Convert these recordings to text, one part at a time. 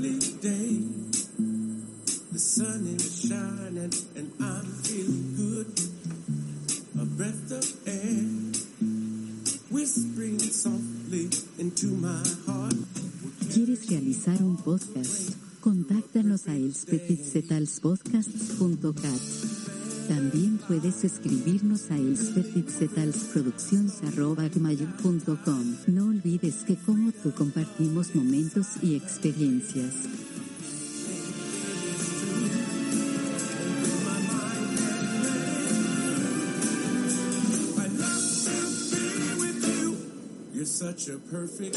lovely day. The sun is shining and I'm feeling good. A breath of air whispering softly into my heart. ¿Quieres realizar un podcast? Elspetitzetalspodcasts.cat. También puedes escribirnos a elspetitzetalsproducciones.com. No olvides que como tú compartimos momentos y experiencias. Such a perfect.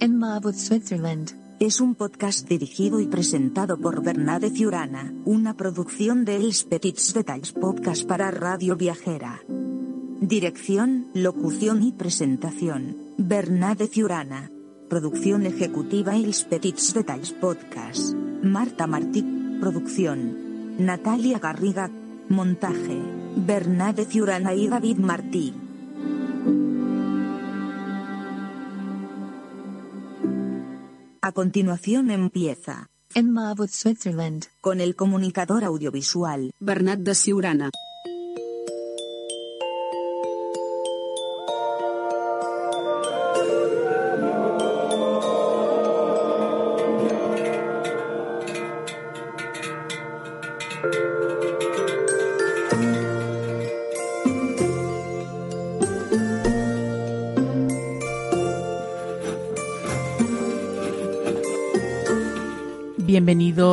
En Marwood, Switzerland. Es un podcast dirigido y presentado por Bernade Ciurana, una producción de Els Petits Detalls Podcast para Radio Viajera. Dirección, locución y presentación, Bernade Ciurana. Producción ejecutiva Els Petits Detalls Podcast. Marta Martí, producción. Natalia Garriga, montaje. Bernade Ciurana y David Martí. A continuación empieza, En Marwood, Switzerland. con el comunicador audiovisual, Bernat de Siurana.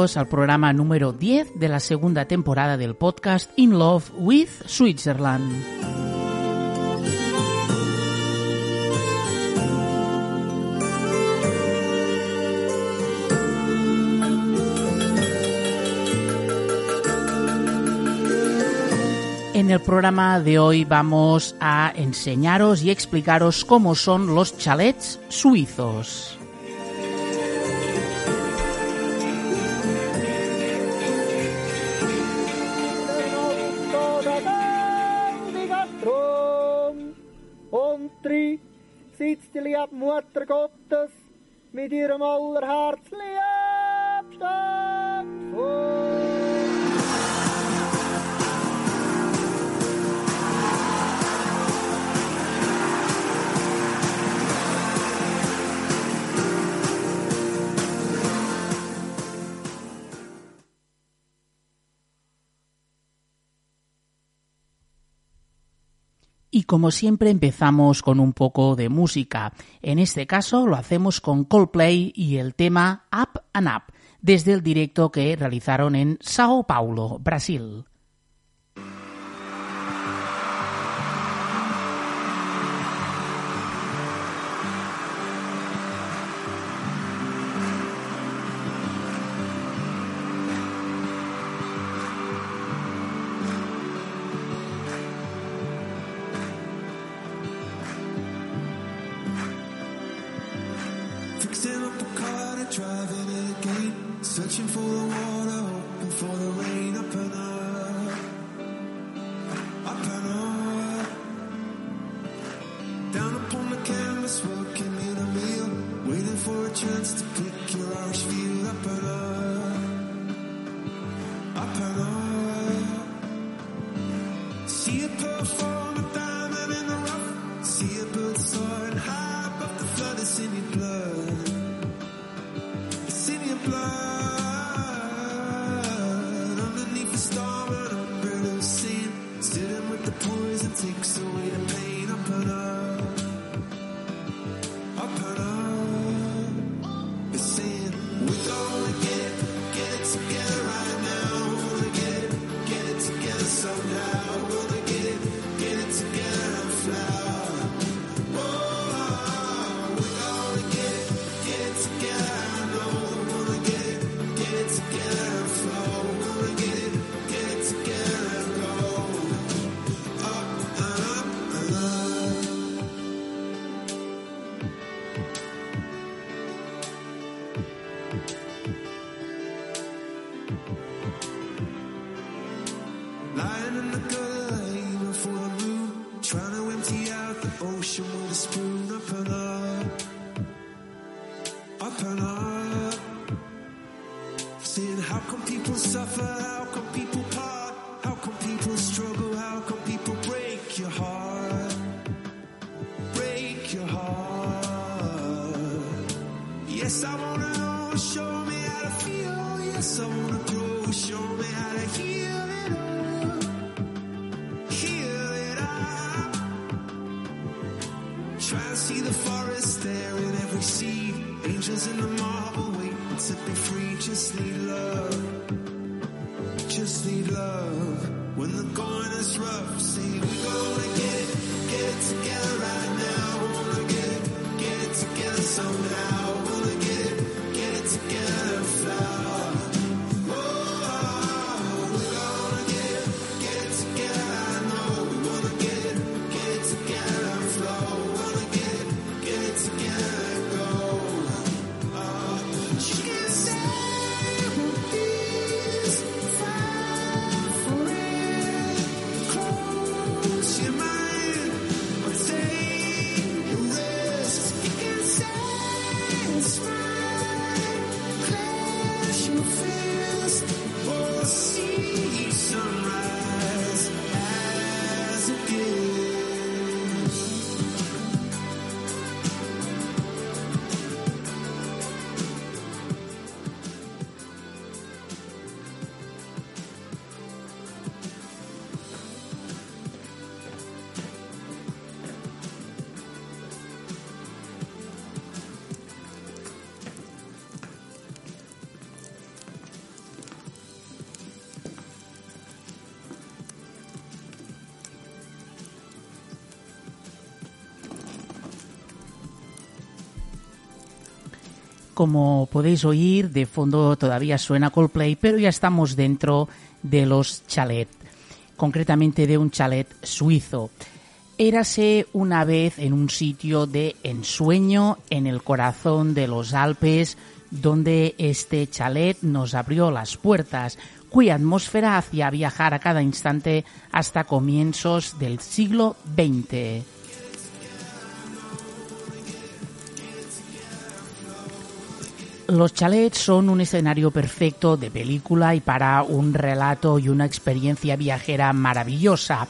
Al programa número 10 de la segunda temporada del podcast In Love with Switzerland. En el programa de hoy vamos a enseñaros y explicaros cómo son los chalets suizos. Sitzt die liebe Mutter Gottes mit ihrem allerherzliebsten Y como siempre empezamos con un poco de música. En este caso lo hacemos con Coldplay y el tema Up and Up, desde el directo que realizaron en Sao Paulo, Brasil. How come people suffer? How come people part? How come people struggle? How come people break your heart? Break your heart. Yes, I wanna know. Show me how to feel. Yes, I wanna grow. Show me how to heal it up. Heal it up. Try and see the forest there in every seed. Angels in the marble to be free. Just need love. Just need love. When the going is rough, say we gonna get it, get it together Como podéis oír, de fondo todavía suena Coldplay, pero ya estamos dentro de los chalet, concretamente de un chalet suizo. Érase una vez en un sitio de ensueño en el corazón de los Alpes, donde este chalet nos abrió las puertas, cuya atmósfera hacía viajar a cada instante hasta comienzos del siglo XX. Los chalets son un escenario perfecto de película y para un relato y una experiencia viajera maravillosa,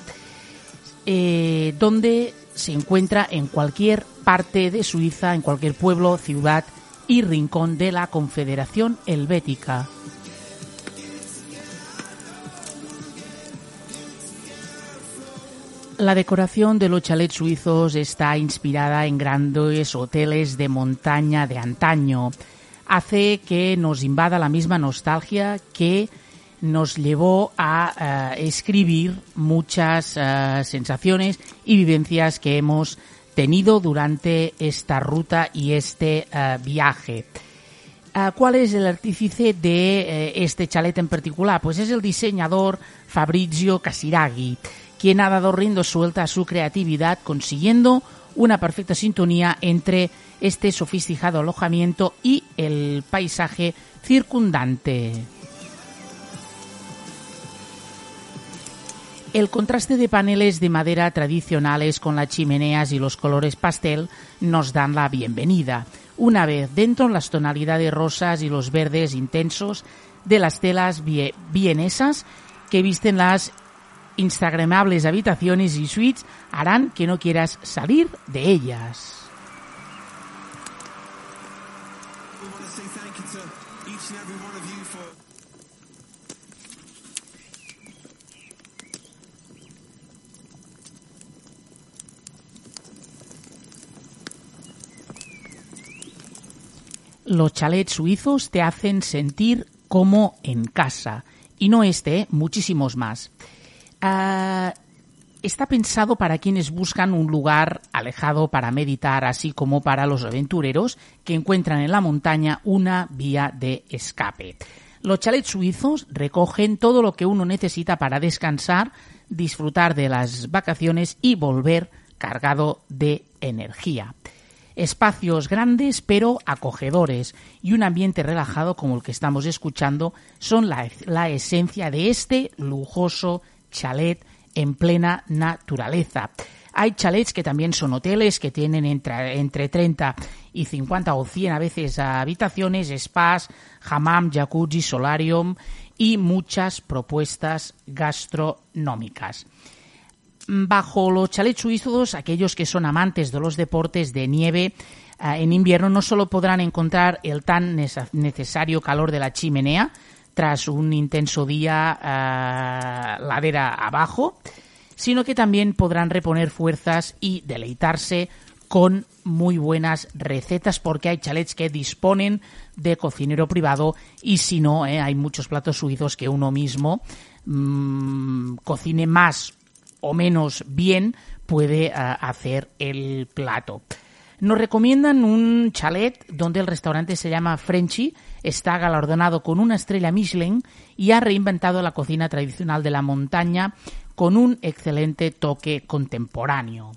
eh, donde se encuentra en cualquier parte de Suiza, en cualquier pueblo, ciudad y rincón de la Confederación Helvética. La decoración de los chalets suizos está inspirada en grandes hoteles de montaña de antaño. Hace que nos invada la misma nostalgia que nos llevó a eh, escribir muchas eh, sensaciones y vivencias que hemos tenido durante esta ruta y este eh, viaje. ¿Cuál es el artífice de este chalet en particular? Pues es el diseñador Fabrizio Casiraghi, quien ha dado riendo suelta a su creatividad consiguiendo una perfecta sintonía entre este sofisticado alojamiento y el paisaje circundante. El contraste de paneles de madera tradicionales con las chimeneas y los colores pastel nos dan la bienvenida. Una vez dentro, las tonalidades rosas y los verdes intensos de las telas vie- vienesas que visten las instagramables habitaciones y suites harán que no quieras salir de ellas. Los chalets suizos te hacen sentir como en casa. Y no este, muchísimos más. Ah, está pensado para quienes buscan un lugar alejado para meditar, así como para los aventureros que encuentran en la montaña una vía de escape. Los chalets suizos recogen todo lo que uno necesita para descansar, disfrutar de las vacaciones y volver cargado de energía. Espacios grandes pero acogedores y un ambiente relajado como el que estamos escuchando son la, la esencia de este lujoso chalet en plena naturaleza. Hay chalets que también son hoteles que tienen entre, entre 30 y 50 o 100 a veces habitaciones, spas, hammam, jacuzzi, solarium y muchas propuestas gastronómicas. Bajo los chalets suizos, aquellos que son amantes de los deportes de nieve, eh, en invierno no solo podrán encontrar el tan nece- necesario calor de la chimenea tras un intenso día eh, ladera abajo, sino que también podrán reponer fuerzas y deleitarse con muy buenas recetas porque hay chalets que disponen de cocinero privado y si no, eh, hay muchos platos suizos que uno mismo mm, cocine más o menos bien puede eh, hacer el plato. Nos recomiendan un chalet donde el restaurante se llama Frenchy, está galardonado con una estrella Michelin y ha reinventado la cocina tradicional de la montaña con un excelente toque contemporáneo.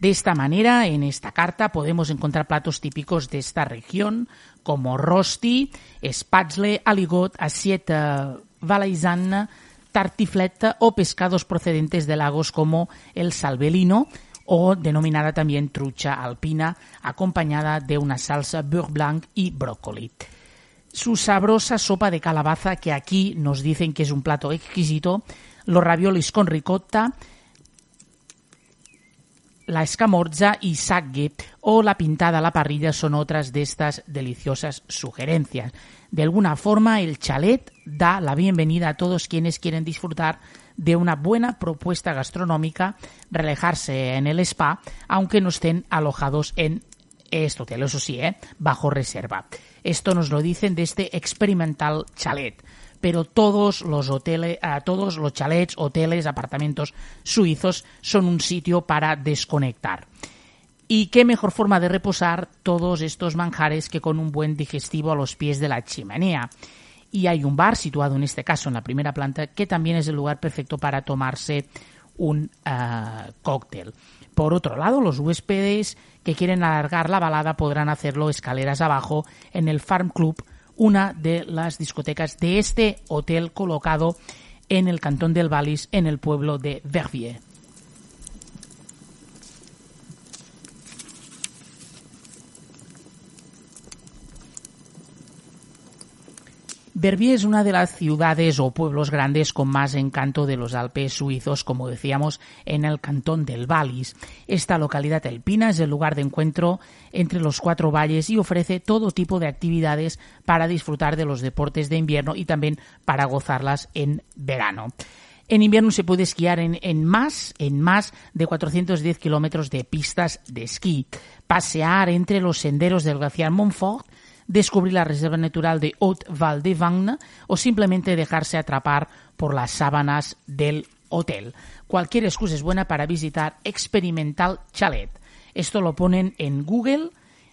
De esta manera, en esta carta podemos encontrar platos típicos de esta región, como rosti, spatzle, aligot, assiette valaisanne, tartiflette o pescados procedentes de lagos como el salvelino o denominada también trucha alpina, acompañada de una salsa beurre blanc y brócoli. Su sabrosa sopa de calabaza, que aquí nos dicen que es un plato exquisito, los raviolis con ricotta, la escamorza y sagge o la pintada a la parrilla son otras de estas deliciosas sugerencias. De alguna forma, el chalet da la bienvenida a todos quienes quieren disfrutar de una buena propuesta gastronómica, relajarse en el spa, aunque no estén alojados en este hotel, eso sí, ¿eh? bajo reserva. Esto nos lo dicen de este experimental chalet pero todos los hoteles, a todos los chalets, hoteles, apartamentos suizos son un sitio para desconectar. Y qué mejor forma de reposar todos estos manjares que con un buen digestivo a los pies de la chimenea. Y hay un bar situado en este caso en la primera planta que también es el lugar perfecto para tomarse un uh, cóctel. Por otro lado, los huéspedes que quieren alargar la balada podrán hacerlo escaleras abajo en el Farm Club una de las discotecas de este hotel colocado en el cantón del Vallis, en el pueblo de Verviers. Verbier es una de las ciudades o pueblos grandes con más encanto de los Alpes suizos, como decíamos, en el cantón del Vallis. Esta localidad alpina es el lugar de encuentro entre los cuatro valles y ofrece todo tipo de actividades para disfrutar de los deportes de invierno y también para gozarlas en verano. En invierno se puede esquiar en, en, más, en más de 410 kilómetros de pistas de esquí, pasear entre los senderos del glaciar Montfort, descubrir la reserva natural de Haute Val de Vanne o simplemente dejarse atrapar por las sábanas del hotel. Cualquier excusa es buena para visitar Experimental Chalet. Esto lo ponen en Google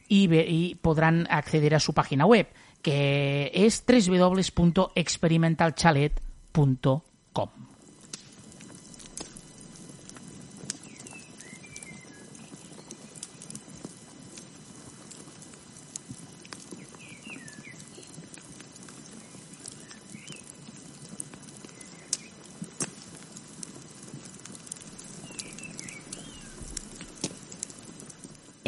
y, y podrán acceder a su página web, que es www.experimentalchalet.com.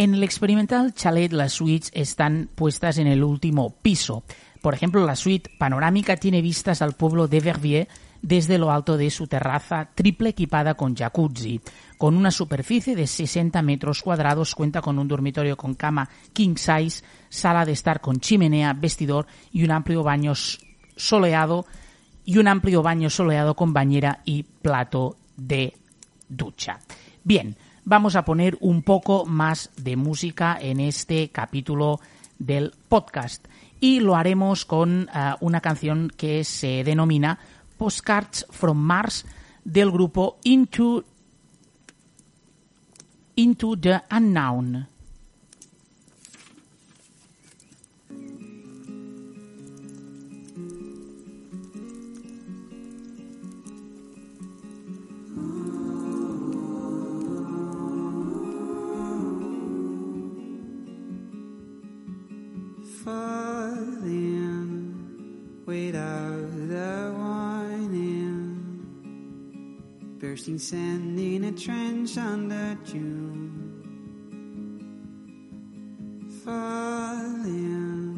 En el experimental chalet las suites están puestas en el último piso. Por ejemplo, la suite panorámica tiene vistas al pueblo de Verviers desde lo alto de su terraza triple equipada con jacuzzi. Con una superficie de 60 metros cuadrados cuenta con un dormitorio con cama king size, sala de estar con chimenea, vestidor y un amplio baño soleado y un amplio baño soleado con bañera y plato de ducha. Bien, vamos a poner un poco más de música en este capítulo del podcast y lo haremos con uh, una canción que se denomina Postcards from Mars del grupo Into, Into the Unknown. Without the whining. Bursting sand in a trench under June. Falling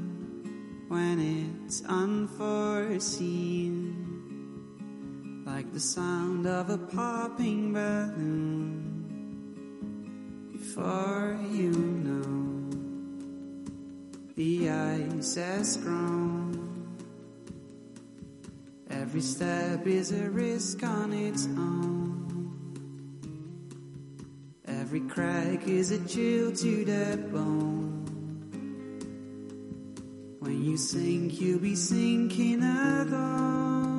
when it's unforeseen. Like the sound of a popping balloon. Before you has grown. Every step is a risk on its own. Every crack is a chill to the bone. When you sink, you'll be sinking alone.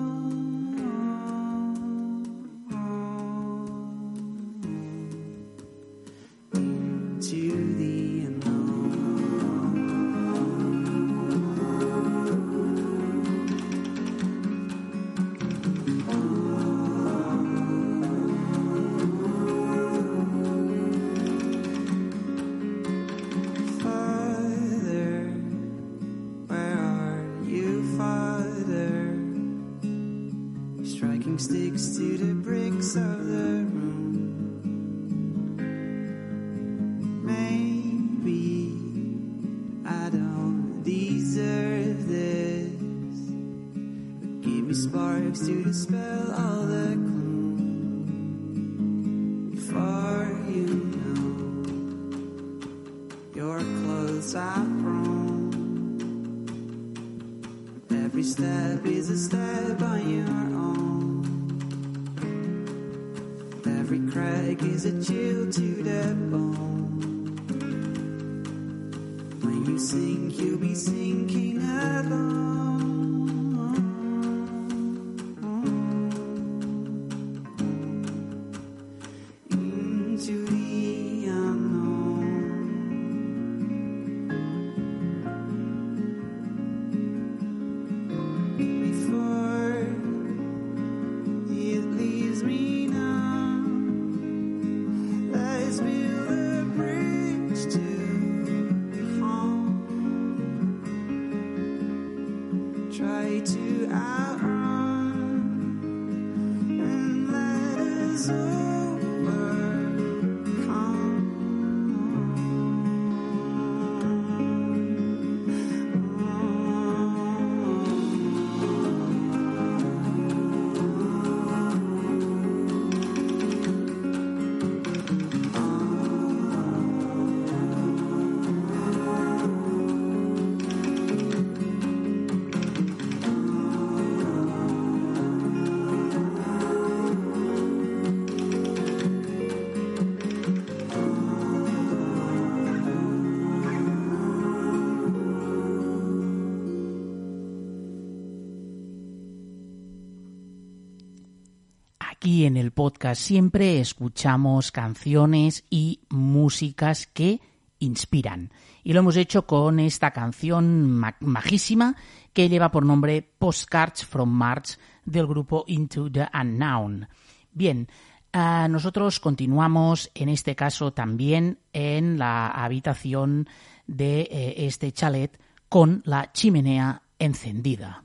Aquí en el podcast siempre escuchamos canciones y músicas que inspiran. Y lo hemos hecho con esta canción ma- majísima que lleva por nombre Postcards from Mars del grupo Into the Unknown. Bien, ah, nosotros continuamos en este caso también en la habitación de eh, este chalet con la chimenea encendida.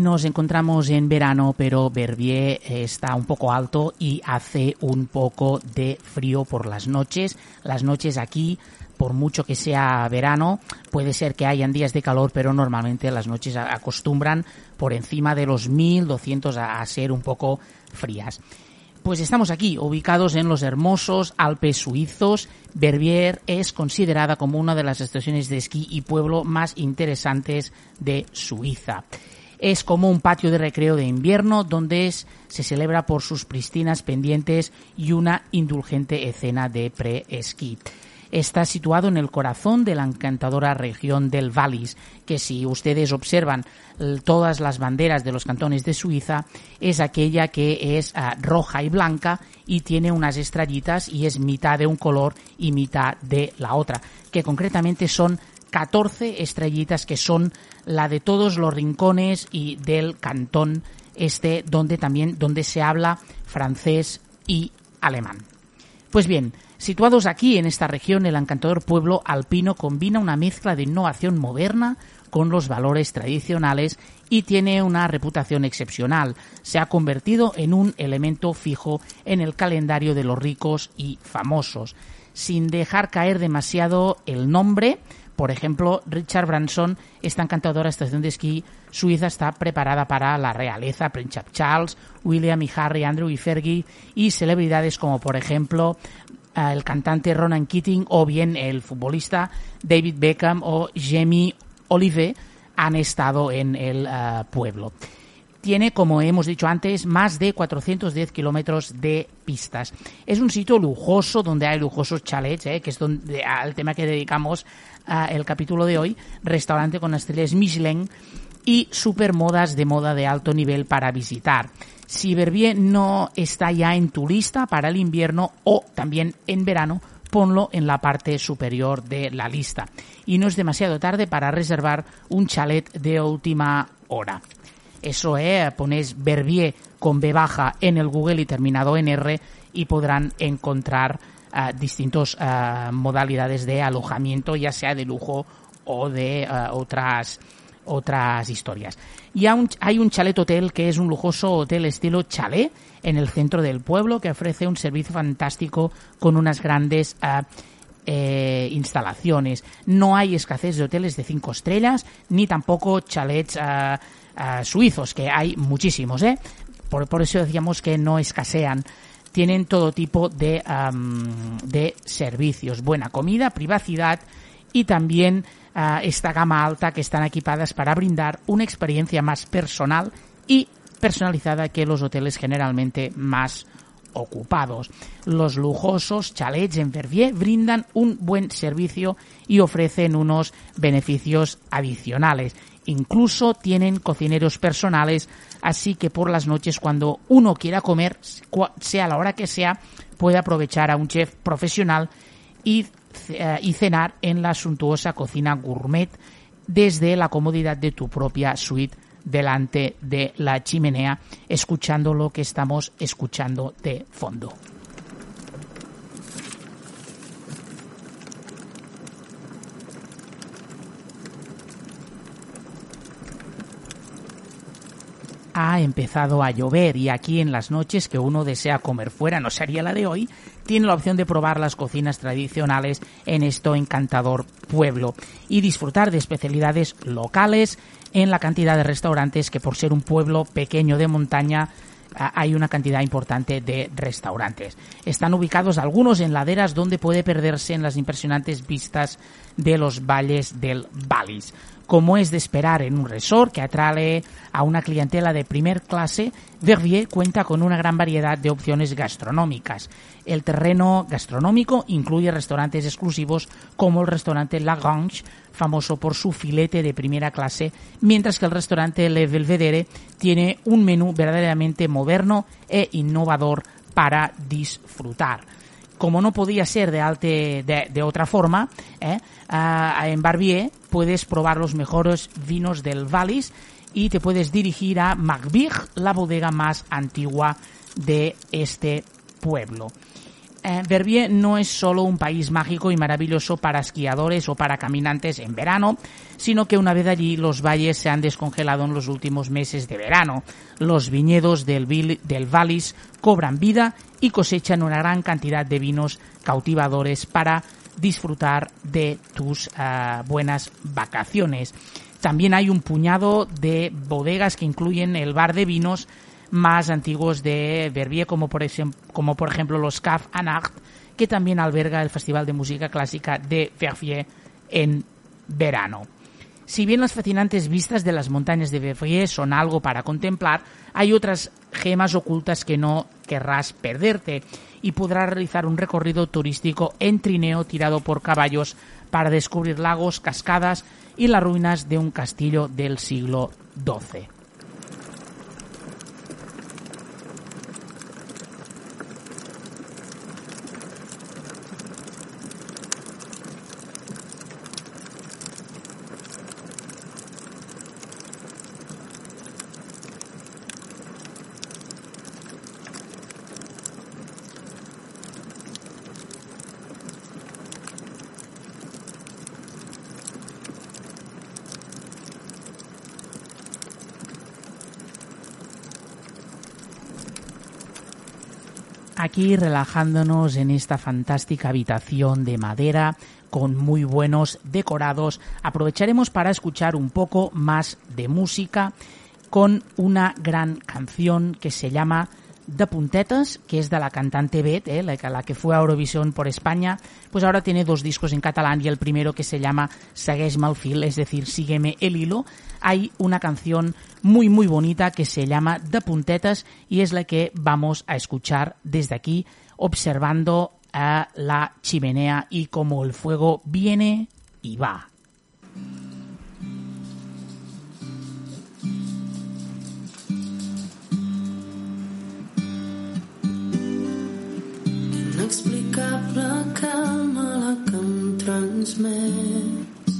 Nos encontramos en verano, pero Verbier está un poco alto y hace un poco de frío por las noches. Las noches aquí, por mucho que sea verano, puede ser que hayan días de calor, pero normalmente las noches acostumbran por encima de los 1200 a, a ser un poco frías. Pues estamos aquí, ubicados en los hermosos Alpes suizos. Verbier es considerada como una de las estaciones de esquí y pueblo más interesantes de Suiza. Es como un patio de recreo de invierno donde se celebra por sus pristinas pendientes y una indulgente escena de pre-esquí. Está situado en el corazón de la encantadora región del Wallis, que si ustedes observan todas las banderas de los cantones de Suiza, es aquella que es ah, roja y blanca y tiene unas estrellitas y es mitad de un color y mitad de la otra, que concretamente son 14 estrellitas que son la de todos los rincones y del cantón este donde también donde se habla francés y alemán. Pues bien, Situados aquí en esta región, el encantador pueblo alpino combina una mezcla de innovación moderna con los valores tradicionales y tiene una reputación excepcional. Se ha convertido en un elemento fijo en el calendario de los ricos y famosos. Sin dejar caer demasiado el nombre, por ejemplo, Richard Branson, esta encantadora estación de esquí suiza, está preparada para la realeza, Prince Charles, William y Harry, Andrew y Fergie, y celebridades como, por ejemplo, eh, el cantante Ronan Keating o bien el futbolista David Beckham o Jamie Olive han estado en el eh, pueblo. Tiene, como hemos dicho antes, más de 410 kilómetros de pistas. Es un sitio lujoso donde hay lujosos chalets, eh, que es donde, al tema que dedicamos eh, el capítulo de hoy, restaurante con estrellas Michelin y supermodas de moda de alto nivel para visitar. Si Verbier no está ya en tu lista para el invierno o también en verano, ponlo en la parte superior de la lista. Y no es demasiado tarde para reservar un chalet de última hora. Eso es, ponéis Verbier con B baja en el Google y terminado en R y podrán encontrar uh, distintas uh, modalidades de alojamiento, ya sea de lujo o de uh, otras otras historias. Y hay un chalet hotel que es un lujoso hotel estilo chalet en el centro del pueblo que ofrece un servicio fantástico con unas grandes eh, instalaciones. No hay escasez de hoteles de cinco estrellas ni tampoco chalets suizos, que hay muchísimos, ¿eh? Por, por, eso decíamos que no escasean. Tienen todo tipo de, um, de servicios, buena comida, privacidad y también uh, esta gama alta que están equipadas para brindar una experiencia más personal y personalizada que los hoteles generalmente más ocupados. Los lujosos chalets en Verbier brindan un buen servicio y ofrecen unos beneficios adicionales. Incluso tienen cocineros personales, así que por las noches cuando uno quiera comer, sea la hora que sea, puede aprovechar a un chef profesional y, uh, y cenar en la suntuosa cocina gourmet desde la comodidad de tu propia suite delante de la chimenea, escuchando lo que estamos escuchando de fondo. Ha empezado a llover y aquí en las noches que uno desea comer fuera, no sería la de hoy, tiene la opción de probar las cocinas tradicionales en esto encantador pueblo y disfrutar de especialidades locales en la cantidad de restaurantes que por ser un pueblo pequeño de montaña hay una cantidad importante de restaurantes. Están ubicados algunos en laderas donde puede perderse en las impresionantes vistas de los valles del Vallis. Como es de esperar en un resort que atrae a una clientela de primer clase, Verviers cuenta con una gran variedad de opciones gastronómicas. El terreno gastronómico incluye restaurantes exclusivos como el restaurante La Grange, famoso por su filete de primera clase, mientras que el restaurante Le Belvedere tiene un menú verdaderamente moderno e innovador para disfrutar como no podía ser de, alte, de, otra forma, eh, en Barbier puedes probar los mejores vinos del Vallis y te puedes dirigir a Magbig, la bodega más antigua de este pueblo. Eh, Verbier no es solo un país mágico y maravilloso para esquiadores o para caminantes en verano, sino que una vez allí los valles se han descongelado en los últimos meses de verano. Los viñedos del, del Vallis cobran vida y cosechan una gran cantidad de vinos cautivadores para disfrutar de tus uh, buenas vacaciones. También hay un puñado de bodegas que incluyen el bar de vinos más antiguos de Verbier, como por, ejemplo los Caf Anacht, que también alberga el Festival de Música Clásica de Verbier en verano. Si bien las fascinantes vistas de las montañas de Verbier son algo para contemplar, hay otras gemas ocultas que no querrás perderte y podrás realizar un recorrido turístico en trineo tirado por caballos para descubrir lagos, cascadas y las ruinas de un castillo del siglo XII. Aquí relajándonos en esta fantástica habitación de madera con muy buenos decorados. Aprovecharemos para escuchar un poco más de música con una gran canción que se llama de puntetas, que es de la cantante Bet, eh, la, que fue a Eurovisión por España, pues ahora tiene dos discos en catalán y el primero que se llama Segueix el fil, es decir, Sígueme el hilo. Hay una canción muy muy bonita que se llama De puntetas y es la que vamos a escuchar desde aquí, observando a la chimenea y cómo el fuego viene y va. Inexplicable calma la que em transmets.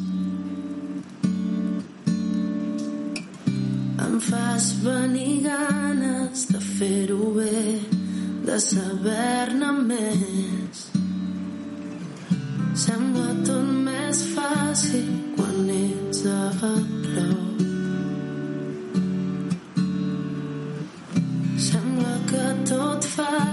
Em fas venir ganes de fer-ho bé, de saber-ne més. Sembla tot més fàcil quan ets a prop. Sembla que tot faci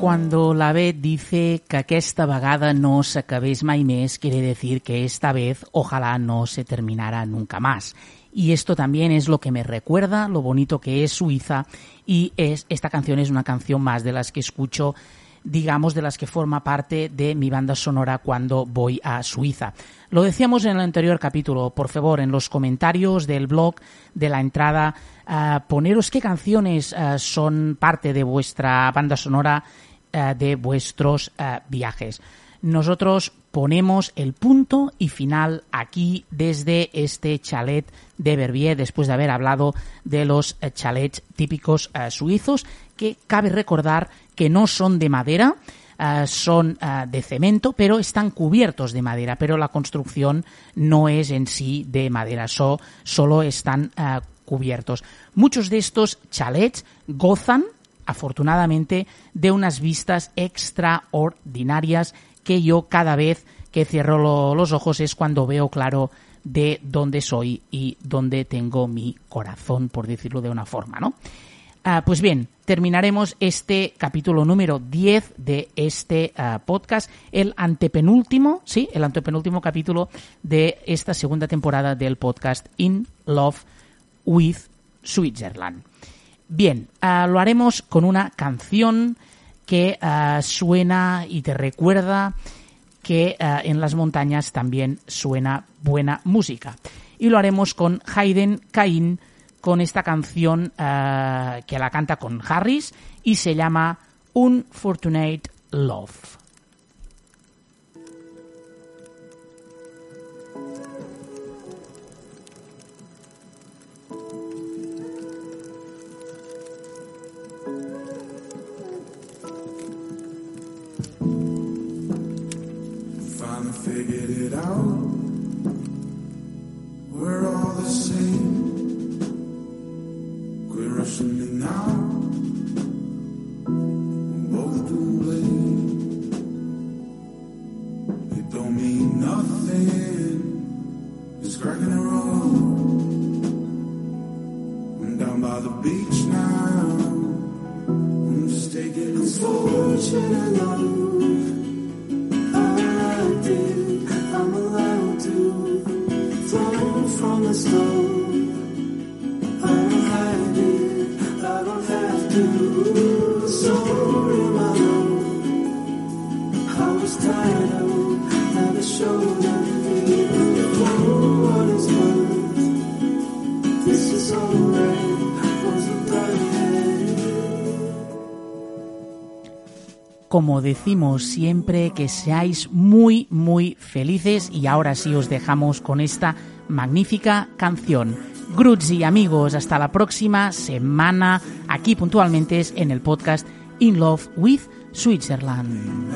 Cuando la Bet dice que aquesta vegada no s'acabés mai més, quiere decir que esta vez ojalá no se terminara nunca más. Y esto también es lo que me recuerda lo bonito que es Suiza y es esta canción es una canción más de las que escucho digamos, de las que forma parte de mi banda sonora cuando voy a Suiza. Lo decíamos en el anterior capítulo, por favor, en los comentarios del blog, de la entrada, uh, poneros qué canciones uh, son parte de vuestra banda sonora uh, de vuestros viajes. Nosotros ponemos el punto y final aquí desde este chalet de Verbier, después de haber hablado de los chalets típicos suizos, que cabe recordar que no son de madera, uh, son uh, de cemento, pero están cubiertos de madera, pero la construcción no es en sí de madera, so, solo están uh, cubiertos. Muchos de estos chalets gozan, afortunadamente, de unas vistas extraordinarias que yo cada vez que cierro lo, los ojos es cuando veo claro de dónde soy y dónde tengo mi corazón, por decirlo de una forma, ¿no? Uh, pues bien, terminaremos este capítulo número 10 de este uh, podcast, el antepenúltimo, sí, el antepenúltimo capítulo de esta segunda temporada del podcast In Love with Switzerland. Bien, uh, lo haremos con una canción que suena y te recuerda que en las montañas también suena buena música. Y lo haremos con Hayden Cain, con esta canción uh, que la canta con Harris y se llama Unfortunate Love. como decimos siempre, que seáis muy, muy felices y ahora sí os dejamos con esta magnífica canción. Gruts y amigos, hasta la próxima semana, aquí puntualmente en el podcast In Love with Switzerland.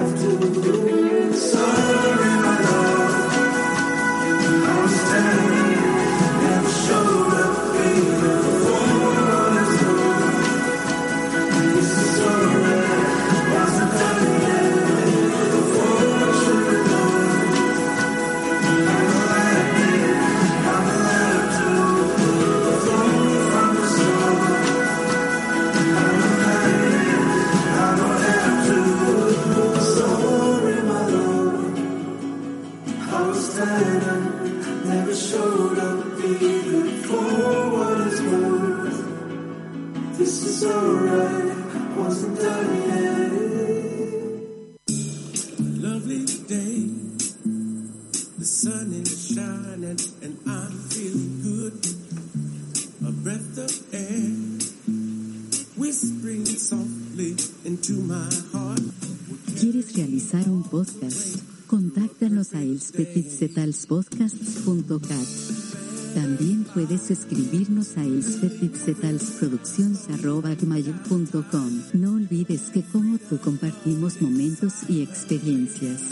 have to elspetitzetalspodcasts.cat. También puedes escribirnos a elspetitzetalsproducciones.com. No olvides que como tú compartimos momentos y experiencias.